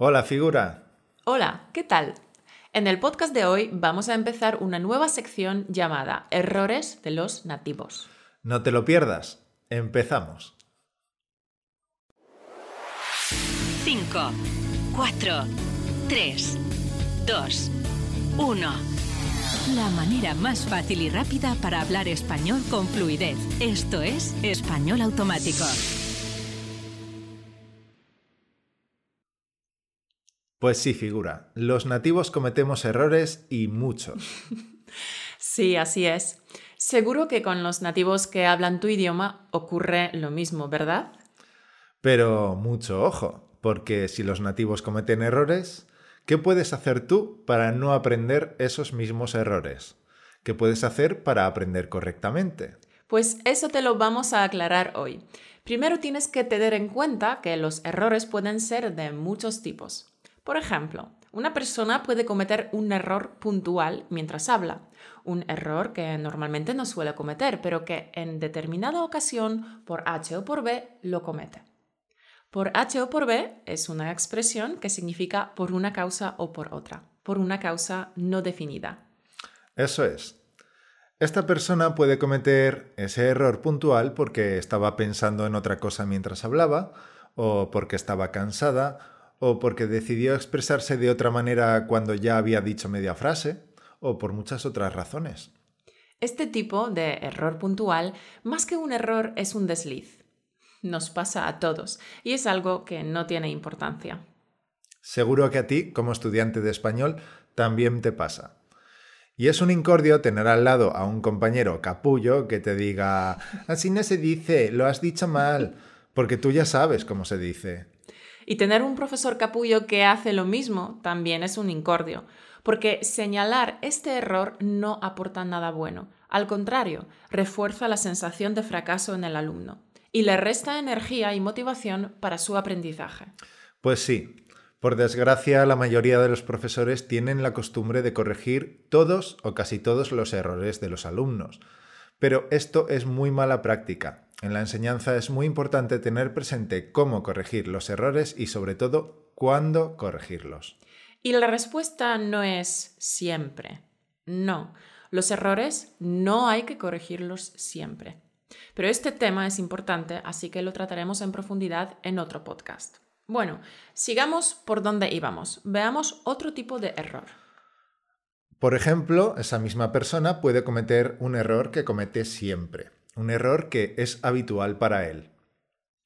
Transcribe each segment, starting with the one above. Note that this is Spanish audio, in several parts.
Hola, figura. Hola, ¿qué tal? En el podcast de hoy vamos a empezar una nueva sección llamada Errores de los nativos. No te lo pierdas. Empezamos. 5, 4, 3, 2, 1. La manera más fácil y rápida para hablar español con fluidez. Esto es Español Automático. Pues sí, figura. Los nativos cometemos errores y muchos. Sí, así es. Seguro que con los nativos que hablan tu idioma ocurre lo mismo, ¿verdad? Pero mucho ojo, porque si los nativos cometen errores, ¿qué puedes hacer tú para no aprender esos mismos errores? ¿Qué puedes hacer para aprender correctamente? Pues eso te lo vamos a aclarar hoy. Primero tienes que tener en cuenta que los errores pueden ser de muchos tipos. Por ejemplo, una persona puede cometer un error puntual mientras habla, un error que normalmente no suele cometer, pero que en determinada ocasión, por H o por B, lo comete. Por H o por B es una expresión que significa por una causa o por otra, por una causa no definida. Eso es. Esta persona puede cometer ese error puntual porque estaba pensando en otra cosa mientras hablaba, o porque estaba cansada, o porque decidió expresarse de otra manera cuando ya había dicho media frase, o por muchas otras razones. Este tipo de error puntual, más que un error, es un desliz. Nos pasa a todos y es algo que no tiene importancia. Seguro que a ti, como estudiante de español, también te pasa. Y es un incordio tener al lado a un compañero capullo que te diga, así no se dice, lo has dicho mal, porque tú ya sabes cómo se dice. Y tener un profesor capullo que hace lo mismo también es un incordio, porque señalar este error no aporta nada bueno. Al contrario, refuerza la sensación de fracaso en el alumno y le resta energía y motivación para su aprendizaje. Pues sí, por desgracia la mayoría de los profesores tienen la costumbre de corregir todos o casi todos los errores de los alumnos. Pero esto es muy mala práctica en la enseñanza es muy importante tener presente cómo corregir los errores y sobre todo cuándo corregirlos. Y la respuesta no es siempre. No, los errores no hay que corregirlos siempre. Pero este tema es importante, así que lo trataremos en profundidad en otro podcast. Bueno, sigamos por donde íbamos. Veamos otro tipo de error. Por ejemplo, esa misma persona puede cometer un error que comete siempre un error que es habitual para él.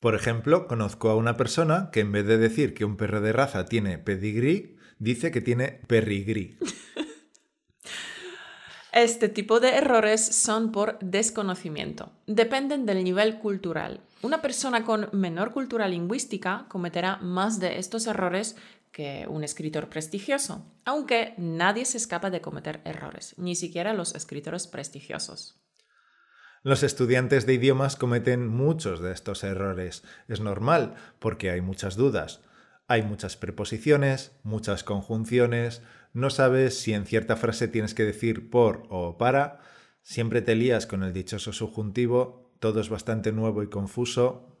Por ejemplo, conozco a una persona que en vez de decir que un perro de raza tiene pedigrí, dice que tiene perrigrí. Este tipo de errores son por desconocimiento. Dependen del nivel cultural. Una persona con menor cultura lingüística cometerá más de estos errores que un escritor prestigioso, aunque nadie se escapa de cometer errores, ni siquiera los escritores prestigiosos. Los estudiantes de idiomas cometen muchos de estos errores. Es normal, porque hay muchas dudas. Hay muchas preposiciones, muchas conjunciones, no sabes si en cierta frase tienes que decir por o para, siempre te lías con el dichoso subjuntivo, todo es bastante nuevo y confuso.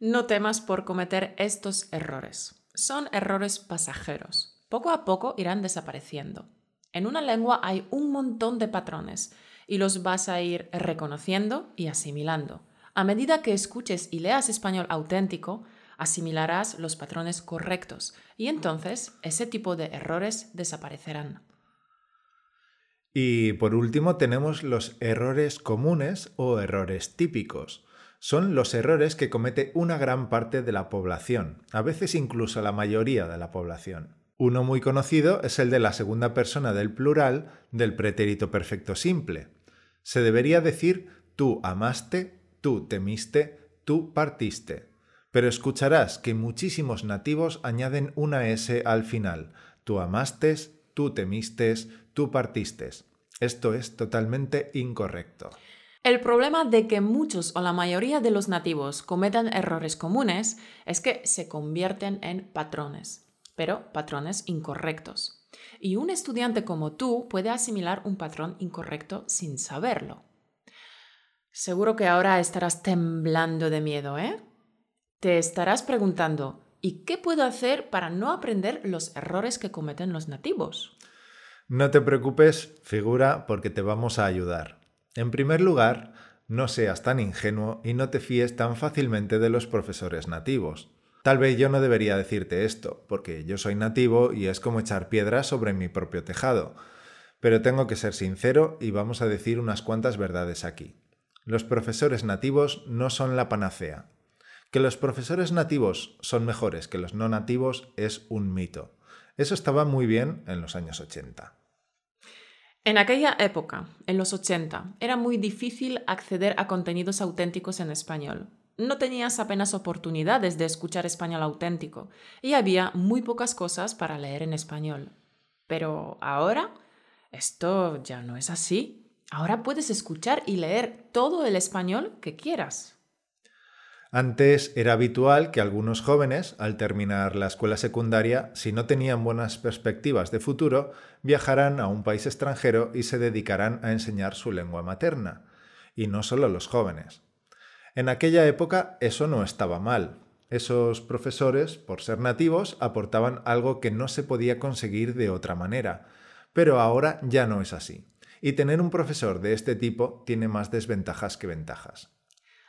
No temas por cometer estos errores. Son errores pasajeros. Poco a poco irán desapareciendo. En una lengua hay un montón de patrones y los vas a ir reconociendo y asimilando. A medida que escuches y leas español auténtico, asimilarás los patrones correctos y entonces ese tipo de errores desaparecerán. Y por último tenemos los errores comunes o errores típicos. Son los errores que comete una gran parte de la población, a veces incluso la mayoría de la población. Uno muy conocido es el de la segunda persona del plural del pretérito perfecto simple. Se debería decir tú amaste, tú temiste, tú partiste. Pero escucharás que muchísimos nativos añaden una S al final. Tú amastes, tú temistes, tú partistes. Esto es totalmente incorrecto. El problema de que muchos o la mayoría de los nativos cometan errores comunes es que se convierten en patrones pero patrones incorrectos. Y un estudiante como tú puede asimilar un patrón incorrecto sin saberlo. Seguro que ahora estarás temblando de miedo, ¿eh? Te estarás preguntando, ¿Y qué puedo hacer para no aprender los errores que cometen los nativos? No te preocupes, figura, porque te vamos a ayudar. En primer lugar, no seas tan ingenuo y no te fíes tan fácilmente de los profesores nativos. Tal vez yo no debería decirte esto, porque yo soy nativo y es como echar piedras sobre mi propio tejado. Pero tengo que ser sincero y vamos a decir unas cuantas verdades aquí. Los profesores nativos no son la panacea. Que los profesores nativos son mejores que los no nativos es un mito. Eso estaba muy bien en los años 80. En aquella época, en los 80, era muy difícil acceder a contenidos auténticos en español. No tenías apenas oportunidades de escuchar español auténtico y había muy pocas cosas para leer en español. Pero ahora, esto ya no es así. Ahora puedes escuchar y leer todo el español que quieras. Antes era habitual que algunos jóvenes, al terminar la escuela secundaria, si no tenían buenas perspectivas de futuro, viajaran a un país extranjero y se dedicaran a enseñar su lengua materna. Y no solo los jóvenes. En aquella época eso no estaba mal. Esos profesores, por ser nativos, aportaban algo que no se podía conseguir de otra manera. Pero ahora ya no es así. Y tener un profesor de este tipo tiene más desventajas que ventajas.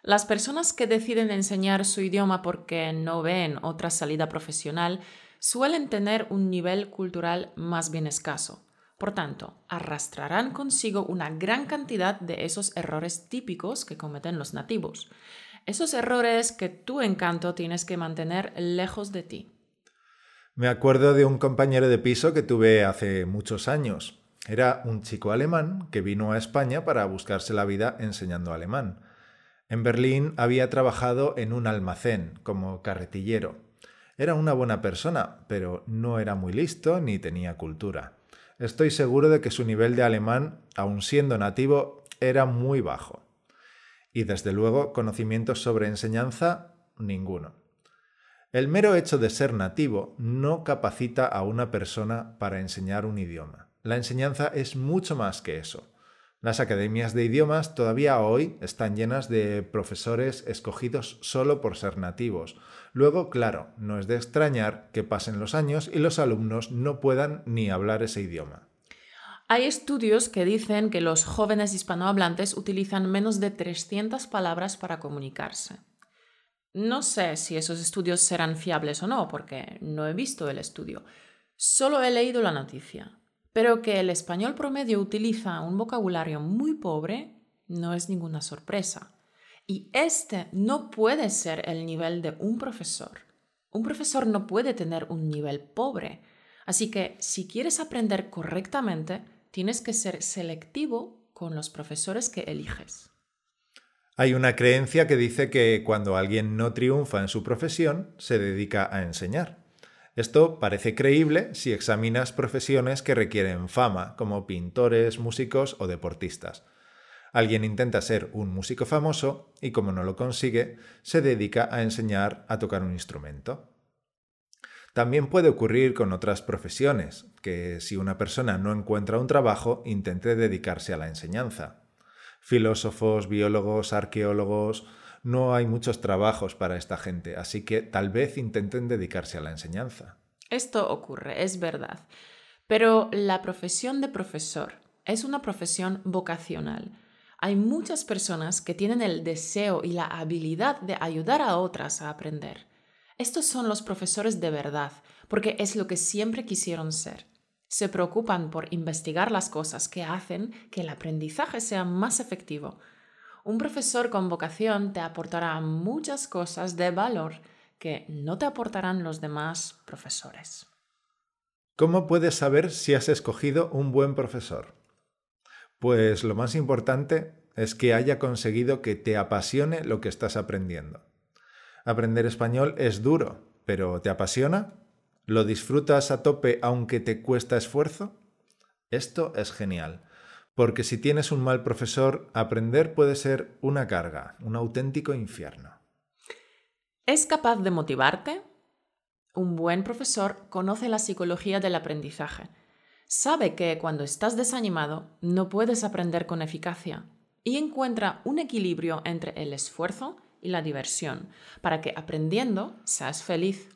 Las personas que deciden enseñar su idioma porque no ven otra salida profesional suelen tener un nivel cultural más bien escaso. Por tanto, arrastrarán consigo una gran cantidad de esos errores típicos que cometen los nativos. Esos errores que tú, encanto, tienes que mantener lejos de ti. Me acuerdo de un compañero de piso que tuve hace muchos años. Era un chico alemán que vino a España para buscarse la vida enseñando alemán. En Berlín había trabajado en un almacén como carretillero. Era una buena persona, pero no era muy listo ni tenía cultura. Estoy seguro de que su nivel de alemán, aun siendo nativo, era muy bajo. Y desde luego conocimientos sobre enseñanza, ninguno. El mero hecho de ser nativo no capacita a una persona para enseñar un idioma. La enseñanza es mucho más que eso. Las academias de idiomas todavía hoy están llenas de profesores escogidos solo por ser nativos. Luego, claro, no es de extrañar que pasen los años y los alumnos no puedan ni hablar ese idioma. Hay estudios que dicen que los jóvenes hispanohablantes utilizan menos de 300 palabras para comunicarse. No sé si esos estudios serán fiables o no, porque no he visto el estudio. Solo he leído la noticia. Pero que el español promedio utiliza un vocabulario muy pobre no es ninguna sorpresa. Y este no puede ser el nivel de un profesor. Un profesor no puede tener un nivel pobre. Así que si quieres aprender correctamente, tienes que ser selectivo con los profesores que eliges. Hay una creencia que dice que cuando alguien no triunfa en su profesión, se dedica a enseñar. Esto parece creíble si examinas profesiones que requieren fama, como pintores, músicos o deportistas. Alguien intenta ser un músico famoso y como no lo consigue, se dedica a enseñar a tocar un instrumento. También puede ocurrir con otras profesiones, que si una persona no encuentra un trabajo, intente dedicarse a la enseñanza. Filósofos, biólogos, arqueólogos, no hay muchos trabajos para esta gente, así que tal vez intenten dedicarse a la enseñanza. Esto ocurre, es verdad. Pero la profesión de profesor es una profesión vocacional. Hay muchas personas que tienen el deseo y la habilidad de ayudar a otras a aprender. Estos son los profesores de verdad, porque es lo que siempre quisieron ser. Se preocupan por investigar las cosas que hacen que el aprendizaje sea más efectivo, un profesor con vocación te aportará muchas cosas de valor que no te aportarán los demás profesores. ¿Cómo puedes saber si has escogido un buen profesor? Pues lo más importante es que haya conseguido que te apasione lo que estás aprendiendo. Aprender español es duro, pero ¿te apasiona? ¿Lo disfrutas a tope aunque te cuesta esfuerzo? Esto es genial porque si tienes un mal profesor, aprender puede ser una carga, un auténtico infierno. ¿Es capaz de motivarte? Un buen profesor conoce la psicología del aprendizaje. Sabe que cuando estás desanimado no puedes aprender con eficacia y encuentra un equilibrio entre el esfuerzo y la diversión para que aprendiendo seas feliz.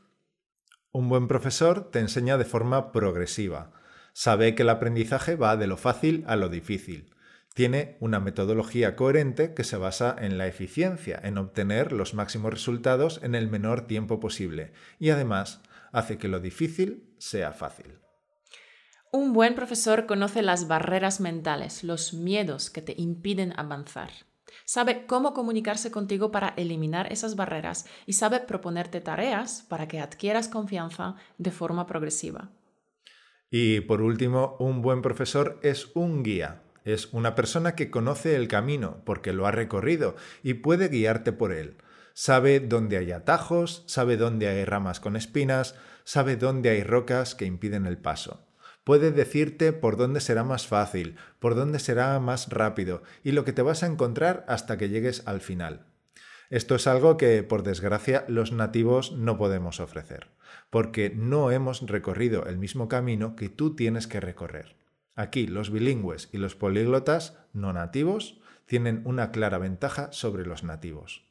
Un buen profesor te enseña de forma progresiva. Sabe que el aprendizaje va de lo fácil a lo difícil. Tiene una metodología coherente que se basa en la eficiencia, en obtener los máximos resultados en el menor tiempo posible y además hace que lo difícil sea fácil. Un buen profesor conoce las barreras mentales, los miedos que te impiden avanzar. Sabe cómo comunicarse contigo para eliminar esas barreras y sabe proponerte tareas para que adquieras confianza de forma progresiva. Y por último, un buen profesor es un guía. Es una persona que conoce el camino porque lo ha recorrido y puede guiarte por él. Sabe dónde hay atajos, sabe dónde hay ramas con espinas, sabe dónde hay rocas que impiden el paso. Puede decirte por dónde será más fácil, por dónde será más rápido y lo que te vas a encontrar hasta que llegues al final. Esto es algo que, por desgracia, los nativos no podemos ofrecer, porque no hemos recorrido el mismo camino que tú tienes que recorrer. Aquí los bilingües y los políglotas no nativos tienen una clara ventaja sobre los nativos.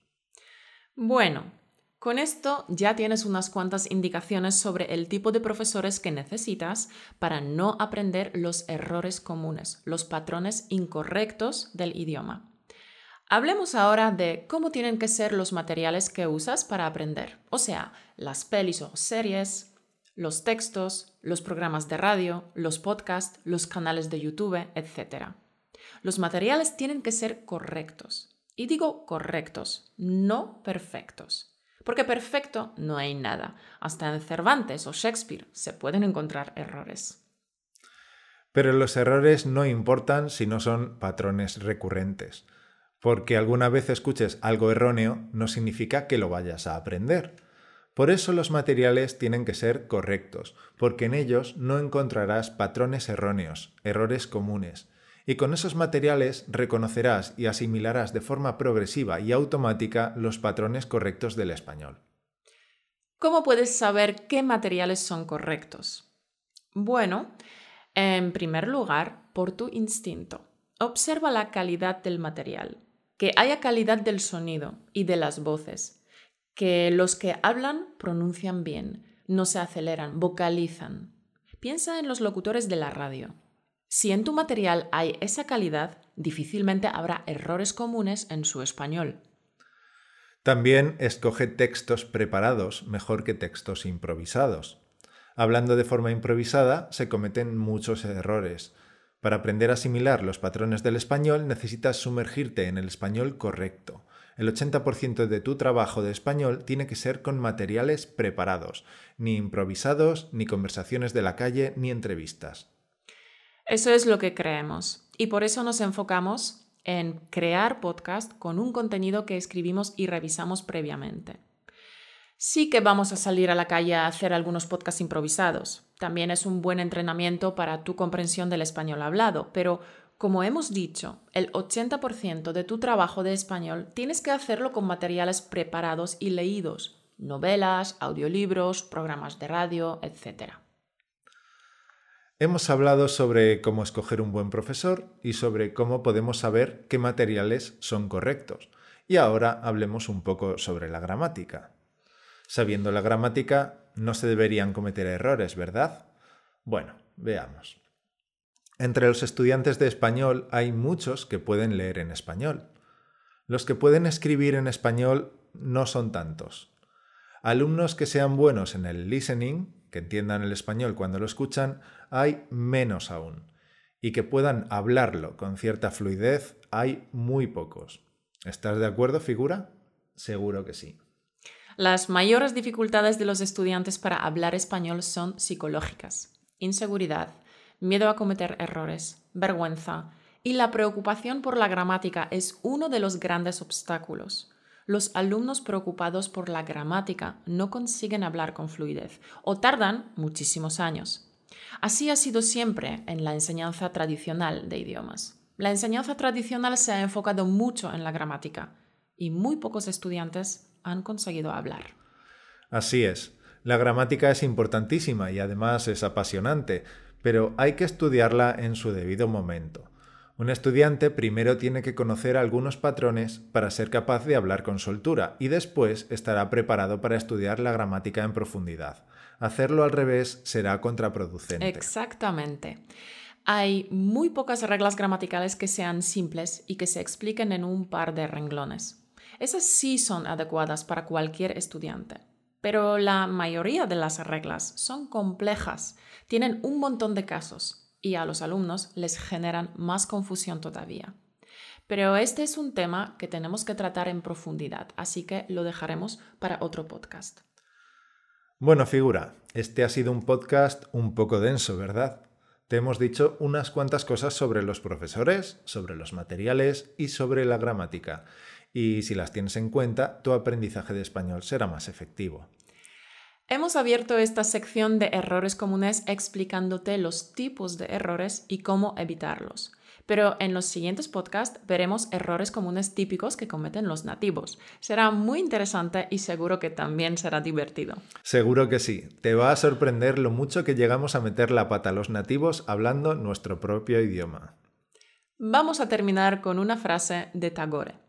Bueno, con esto ya tienes unas cuantas indicaciones sobre el tipo de profesores que necesitas para no aprender los errores comunes, los patrones incorrectos del idioma. Hablemos ahora de cómo tienen que ser los materiales que usas para aprender, o sea, las pelis o series, los textos, los programas de radio, los podcasts, los canales de YouTube, etc. Los materiales tienen que ser correctos. Y digo correctos, no perfectos. Porque perfecto no hay nada. Hasta en Cervantes o Shakespeare se pueden encontrar errores. Pero los errores no importan si no son patrones recurrentes. Porque alguna vez escuches algo erróneo no significa que lo vayas a aprender. Por eso los materiales tienen que ser correctos, porque en ellos no encontrarás patrones erróneos, errores comunes, y con esos materiales reconocerás y asimilarás de forma progresiva y automática los patrones correctos del español. ¿Cómo puedes saber qué materiales son correctos? Bueno, en primer lugar, por tu instinto. Observa la calidad del material, que haya calidad del sonido y de las voces, que los que hablan pronuncian bien, no se aceleran, vocalizan. Piensa en los locutores de la radio. Si en tu material hay esa calidad, difícilmente habrá errores comunes en su español. También escoge textos preparados mejor que textos improvisados. Hablando de forma improvisada, se cometen muchos errores. Para aprender a asimilar los patrones del español necesitas sumergirte en el español correcto. El 80% de tu trabajo de español tiene que ser con materiales preparados, ni improvisados, ni conversaciones de la calle, ni entrevistas. Eso es lo que creemos y por eso nos enfocamos en crear podcast con un contenido que escribimos y revisamos previamente. Sí que vamos a salir a la calle a hacer algunos podcasts improvisados. También es un buen entrenamiento para tu comprensión del español hablado, pero como hemos dicho, el 80% de tu trabajo de español tienes que hacerlo con materiales preparados y leídos, novelas, audiolibros, programas de radio, etc. Hemos hablado sobre cómo escoger un buen profesor y sobre cómo podemos saber qué materiales son correctos. Y ahora hablemos un poco sobre la gramática. Sabiendo la gramática, no se deberían cometer errores, ¿verdad? Bueno, veamos. Entre los estudiantes de español hay muchos que pueden leer en español. Los que pueden escribir en español no son tantos. Alumnos que sean buenos en el listening, que entiendan el español cuando lo escuchan, hay menos aún. Y que puedan hablarlo con cierta fluidez, hay muy pocos. ¿Estás de acuerdo, figura? Seguro que sí. Las mayores dificultades de los estudiantes para hablar español son psicológicas. Inseguridad, miedo a cometer errores, vergüenza y la preocupación por la gramática es uno de los grandes obstáculos los alumnos preocupados por la gramática no consiguen hablar con fluidez o tardan muchísimos años. Así ha sido siempre en la enseñanza tradicional de idiomas. La enseñanza tradicional se ha enfocado mucho en la gramática y muy pocos estudiantes han conseguido hablar. Así es. La gramática es importantísima y además es apasionante, pero hay que estudiarla en su debido momento. Un estudiante primero tiene que conocer algunos patrones para ser capaz de hablar con soltura y después estará preparado para estudiar la gramática en profundidad. Hacerlo al revés será contraproducente. Exactamente. Hay muy pocas reglas gramaticales que sean simples y que se expliquen en un par de renglones. Esas sí son adecuadas para cualquier estudiante. Pero la mayoría de las reglas son complejas, tienen un montón de casos y a los alumnos les generan más confusión todavía. Pero este es un tema que tenemos que tratar en profundidad, así que lo dejaremos para otro podcast. Bueno, figura, este ha sido un podcast un poco denso, ¿verdad? Te hemos dicho unas cuantas cosas sobre los profesores, sobre los materiales y sobre la gramática y si las tienes en cuenta, tu aprendizaje de español será más efectivo. Hemos abierto esta sección de errores comunes explicándote los tipos de errores y cómo evitarlos. Pero en los siguientes podcasts veremos errores comunes típicos que cometen los nativos. Será muy interesante y seguro que también será divertido. Seguro que sí. Te va a sorprender lo mucho que llegamos a meter la pata a los nativos hablando nuestro propio idioma. Vamos a terminar con una frase de Tagore.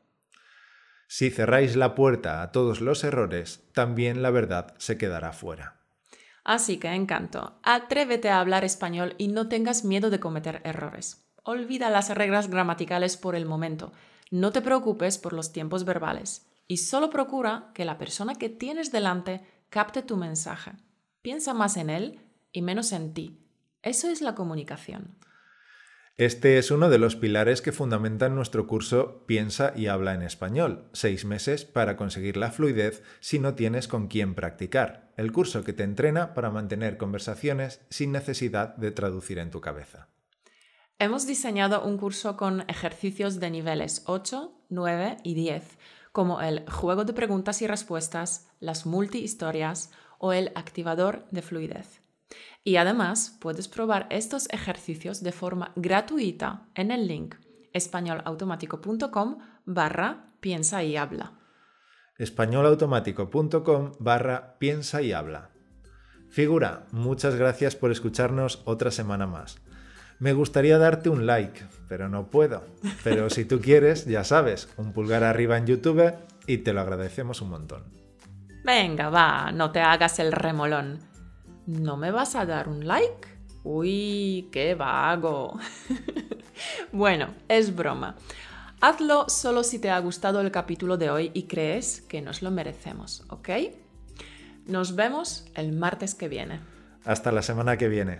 Si cerráis la puerta a todos los errores, también la verdad se quedará fuera. Así que, encanto, atrévete a hablar español y no tengas miedo de cometer errores. Olvida las reglas gramaticales por el momento. No te preocupes por los tiempos verbales y solo procura que la persona que tienes delante capte tu mensaje. Piensa más en él y menos en ti. Eso es la comunicación. Este es uno de los pilares que fundamentan nuestro curso Piensa y habla en español, seis meses para conseguir la fluidez si no tienes con quién practicar, el curso que te entrena para mantener conversaciones sin necesidad de traducir en tu cabeza. Hemos diseñado un curso con ejercicios de niveles 8, 9 y 10, como el juego de preguntas y respuestas, las multi-historias o el activador de fluidez. Y además puedes probar estos ejercicios de forma gratuita en el link españolautomático.com barra piensa y habla. españolautomático.com barra piensa y habla. Figura, muchas gracias por escucharnos otra semana más. Me gustaría darte un like, pero no puedo. Pero si tú quieres, ya sabes, un pulgar arriba en YouTube y te lo agradecemos un montón. Venga, va, no te hagas el remolón. ¿No me vas a dar un like? Uy, qué vago. bueno, es broma. Hazlo solo si te ha gustado el capítulo de hoy y crees que nos lo merecemos, ¿ok? Nos vemos el martes que viene. Hasta la semana que viene.